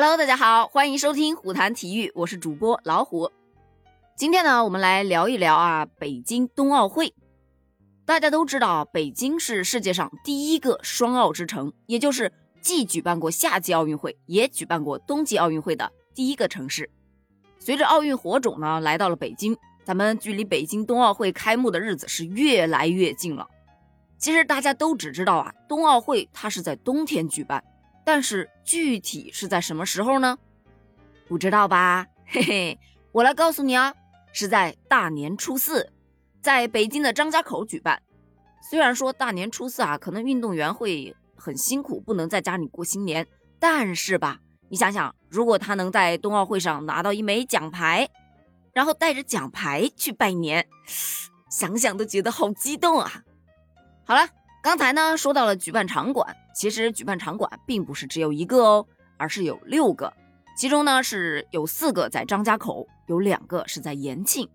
Hello，大家好，欢迎收听虎谈体育，我是主播老虎。今天呢，我们来聊一聊啊，北京冬奥会。大家都知道，北京是世界上第一个双奥之城，也就是既举办过夏季奥运会，也举办过冬季奥运会的第一个城市。随着奥运火种呢来到了北京，咱们距离北京冬奥会开幕的日子是越来越近了。其实大家都只知道啊，冬奥会它是在冬天举办。但是具体是在什么时候呢？不知道吧？嘿嘿，我来告诉你啊，是在大年初四，在北京的张家口举办。虽然说大年初四啊，可能运动员会很辛苦，不能在家里过新年，但是吧，你想想，如果他能在冬奥会上拿到一枚奖牌，然后带着奖牌去拜年，想想都觉得好激动啊！好了。刚才呢说到了举办场馆，其实举办场馆并不是只有一个哦，而是有六个，其中呢是有四个在张家口，有两个是在延庆。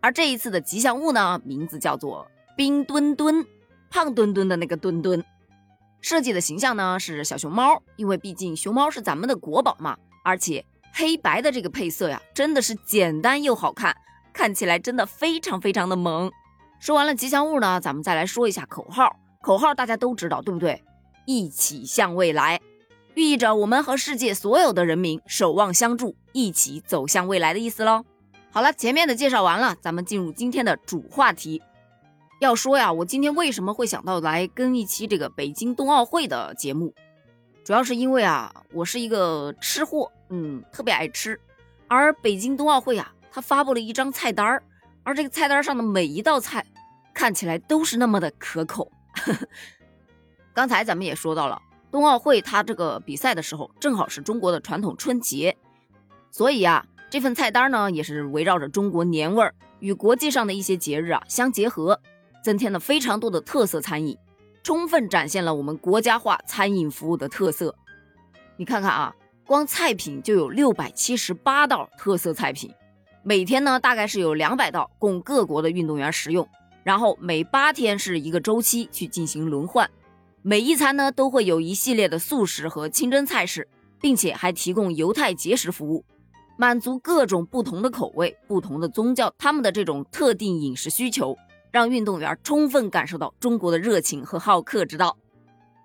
而这一次的吉祥物呢，名字叫做冰墩墩，胖墩墩的那个墩墩，设计的形象呢是小熊猫，因为毕竟熊猫是咱们的国宝嘛，而且黑白的这个配色呀，真的是简单又好看，看起来真的非常非常的萌。说完了吉祥物呢，咱们再来说一下口号。口号大家都知道，对不对？一起向未来，寓意着我们和世界所有的人民守望相助，一起走向未来的意思喽。好了，前面的介绍完了，咱们进入今天的主话题。要说呀，我今天为什么会想到来跟一期这个北京冬奥会的节目，主要是因为啊，我是一个吃货，嗯，特别爱吃。而北京冬奥会啊，它发布了一张菜单儿，而这个菜单上的每一道菜，看起来都是那么的可口。刚才咱们也说到了，冬奥会它这个比赛的时候，正好是中国的传统春节，所以啊，这份菜单呢也是围绕着中国年味儿与国际上的一些节日啊相结合，增添了非常多的特色餐饮，充分展现了我们国家化餐饮服务的特色。你看看啊，光菜品就有六百七十八道特色菜品，每天呢大概是有两百道供各国的运动员食用。然后每八天是一个周期去进行轮换，每一餐呢都会有一系列的素食和清真菜式，并且还提供犹太节食服务，满足各种不同的口味、不同的宗教他们的这种特定饮食需求，让运动员充分感受到中国的热情和好客之道。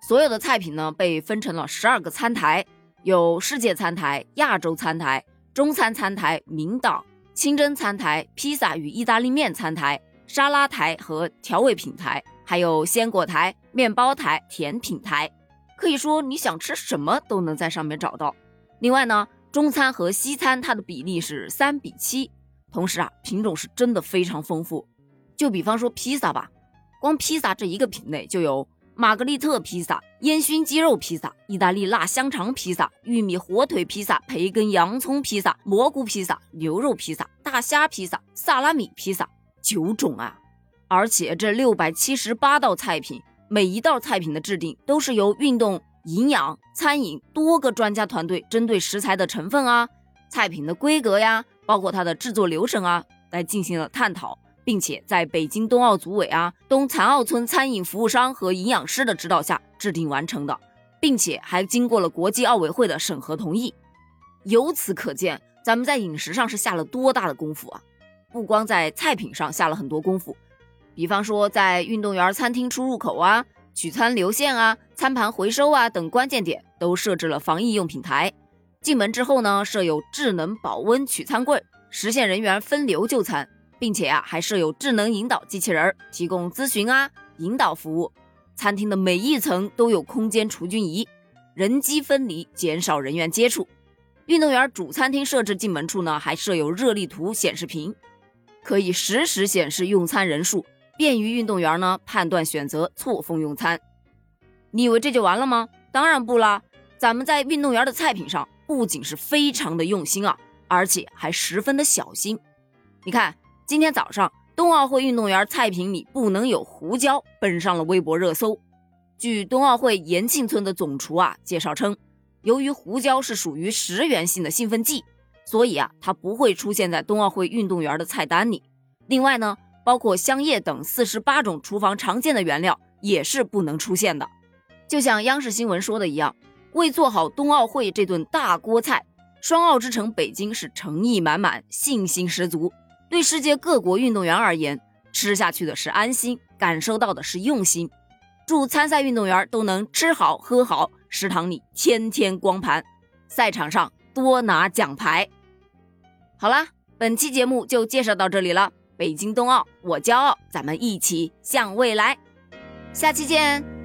所有的菜品呢被分成了十二个餐台，有世界餐台、亚洲餐台、中餐餐台、明档、清真餐台、披萨与意大利面餐台。沙拉台和调味品台，还有鲜果台、面包台、甜品台，可以说你想吃什么都能在上面找到。另外呢，中餐和西餐它的比例是三比七，同时啊，品种是真的非常丰富。就比方说披萨吧，光披萨这一个品类就有玛格丽特披萨、烟熏鸡肉披萨、意大利辣香肠披萨、玉米火腿披萨、培根洋葱披萨、蘑菇披萨、牛肉披萨、大虾披萨、萨拉米披萨。九种啊！而且这六百七十八道菜品，每一道菜品的制定都是由运动、营养、餐饮多个专家团队针对食材的成分啊、菜品的规格呀，包括它的制作流程啊，来进行了探讨，并且在北京冬奥组委啊、东残奥村餐饮服务商和营养师的指导下制定完成的，并且还经过了国际奥委会的审核同意。由此可见，咱们在饮食上是下了多大的功夫啊！不光在菜品上下了很多功夫，比方说在运动员餐厅出入口啊、取餐流线啊、餐盘回收啊等关键点都设置了防疫用品台。进门之后呢，设有智能保温取餐柜，实现人员分流就餐，并且啊还设有智能引导机器人，提供咨询啊引导服务。餐厅的每一层都有空间除菌仪，人机分离，减少人员接触。运动员主餐厅设置进门处呢，还设有热力图显示屏。可以实时显示用餐人数，便于运动员呢判断选择错峰用餐。你以为这就完了吗？当然不啦！咱们在运动员的菜品上不仅是非常的用心啊，而且还十分的小心。你看，今天早上冬奥会运动员菜品里不能有胡椒，奔上了微博热搜。据冬奥会延庆村的总厨啊介绍称，由于胡椒是属于食源性的兴奋剂。所以啊，它不会出现在冬奥会运动员的菜单里。另外呢，包括香叶等四十八种厨房常见的原料也是不能出现的。就像央视新闻说的一样，为做好冬奥会这顿大锅菜，双奥之城北京是诚意满满，信心十足。对世界各国运动员而言，吃下去的是安心，感受到的是用心。祝参赛运动员都能吃好喝好，食堂里天天光盘，赛场上多拿奖牌。好啦，本期节目就介绍到这里了。北京冬奥，我骄傲，咱们一起向未来。下期见。